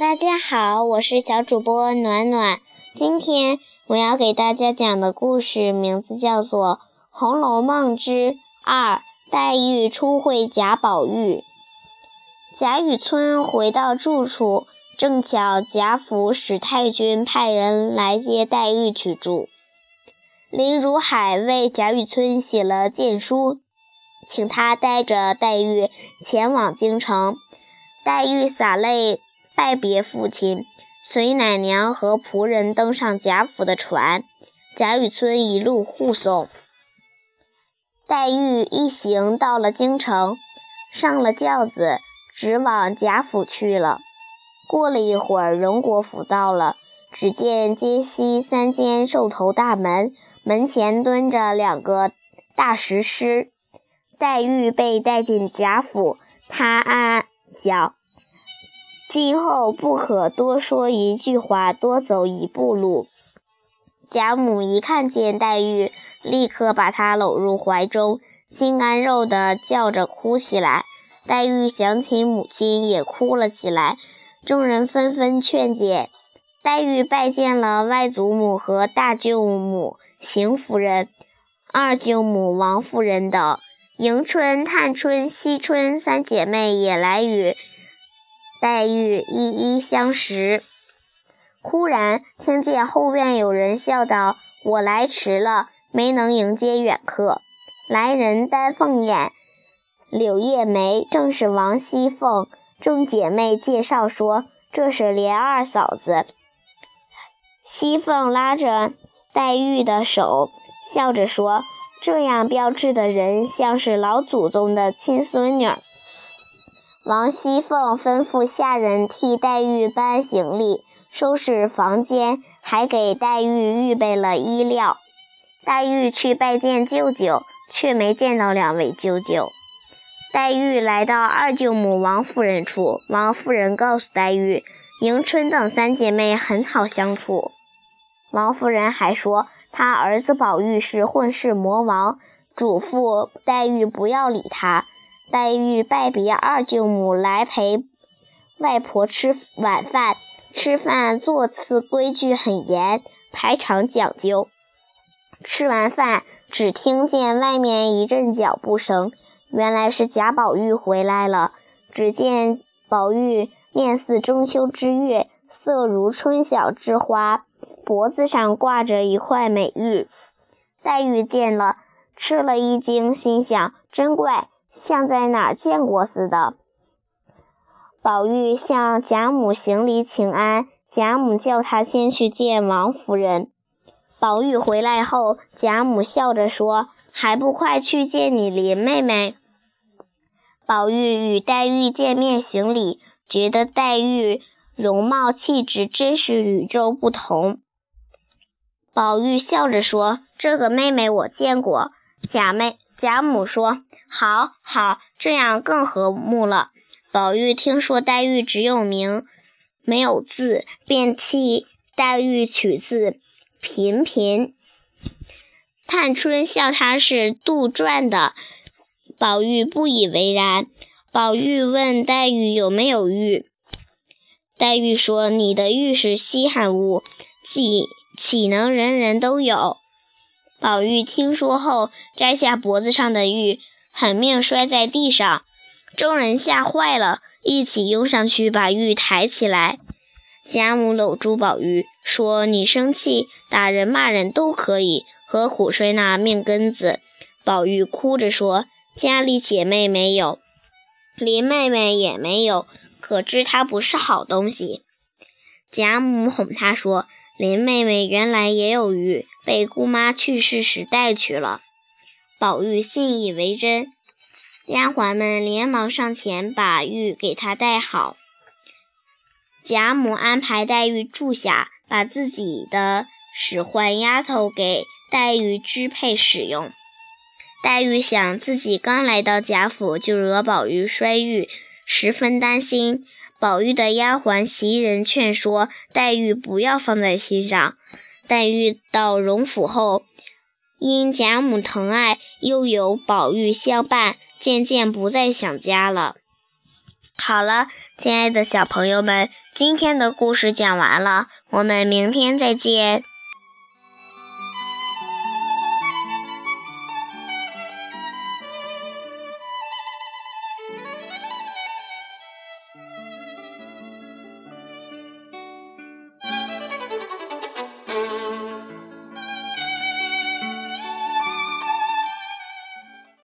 大家好，我是小主播暖暖。今天我要给大家讲的故事名字叫做《红楼梦之二黛玉初会贾宝玉》。贾雨村回到住处，正巧贾府史太君派人来接黛玉去住。林如海为贾雨村写了荐书，请他带着黛玉前往京城。黛玉洒泪拜别父亲，随奶娘和仆人登上贾府的船，贾雨村一路护送。黛玉一行到了京城，上了轿子，直往贾府去了。过了一会儿，荣国府到了，只见街西三间兽头大门，门前蹲着两个大石狮。黛玉被带进贾府，她暗想。今后不可多说一句话，多走一步路。贾母一看见黛玉，立刻把她搂入怀中，心肝肉的叫着哭起来。黛玉想起母亲，也哭了起来。众人纷纷劝解。黛玉拜见了外祖母和大舅母邢夫人、二舅母王夫人等，迎春、探春、惜春三姐妹也来与。黛玉一一相识，忽然听见后院有人笑道：“我来迟了，没能迎接远客。”来人丹凤眼、柳叶眉，正是王熙凤。众姐妹介绍说：“这是莲二嫂子。”熙凤拉着黛玉的手，笑着说：“这样标致的人，像是老祖宗的亲孙女。”王熙凤吩咐下人替黛玉搬行李、收拾房间，还给黛玉预备了衣料。黛玉去拜见舅舅，却没见到两位舅舅。黛玉来到二舅母王夫人处，王夫人告诉黛玉，迎春等三姐妹很好相处。王夫人还说，她儿子宝玉是混世魔王，嘱咐黛玉不要理他。黛玉拜别二舅母来陪外婆吃晚饭，吃饭座次规矩很严，排场讲究。吃完饭，只听见外面一阵脚步声，原来是贾宝玉回来了。只见宝玉面似中秋之月，色如春晓之花，脖子上挂着一块美玉。黛玉见了，吃了一惊，心想：真怪。像在哪儿见过似的。宝玉向贾母行礼请安，贾母叫他先去见王夫人。宝玉回来后，贾母笑着说：“还不快去见你林妹妹？”宝玉与黛玉见面行礼，觉得黛玉容貌气质真是与众不同。宝玉笑着说：“这个妹妹我见过，贾妹。”贾母说：“好好，这样更和睦了。”宝玉听说黛玉只有名没有字，便替黛玉取字“频频”。探春笑他是杜撰的，宝玉不以为然。宝玉问黛玉有没有玉，黛玉说：“你的玉是稀罕物，岂岂能人人都有？”宝玉听说后，摘下脖子上的玉，狠命摔在地上。众人吓坏了，一起拥上去把玉抬起来。贾母搂住宝玉，说：“你生气、打人、骂人都可以，何苦摔那命根子？”宝玉哭着说：“家里姐妹没有，林妹妹也没有，可知她不是好东西。”贾母哄他说。林妹妹原来也有玉，被姑妈去世时带去了。宝玉信以为真，丫鬟们连忙上前把玉给她戴好。贾母安排黛玉住下，把自己的使唤丫头给黛玉支配使用。黛玉想自己刚来到贾府就惹宝玉摔玉，十分担心。宝玉的丫鬟袭人劝说黛玉不要放在心上。黛玉到荣府后，因贾母疼爱，又有宝玉相伴，渐渐不再想家了。好了，亲爱的小朋友们，今天的故事讲完了，我们明天再见。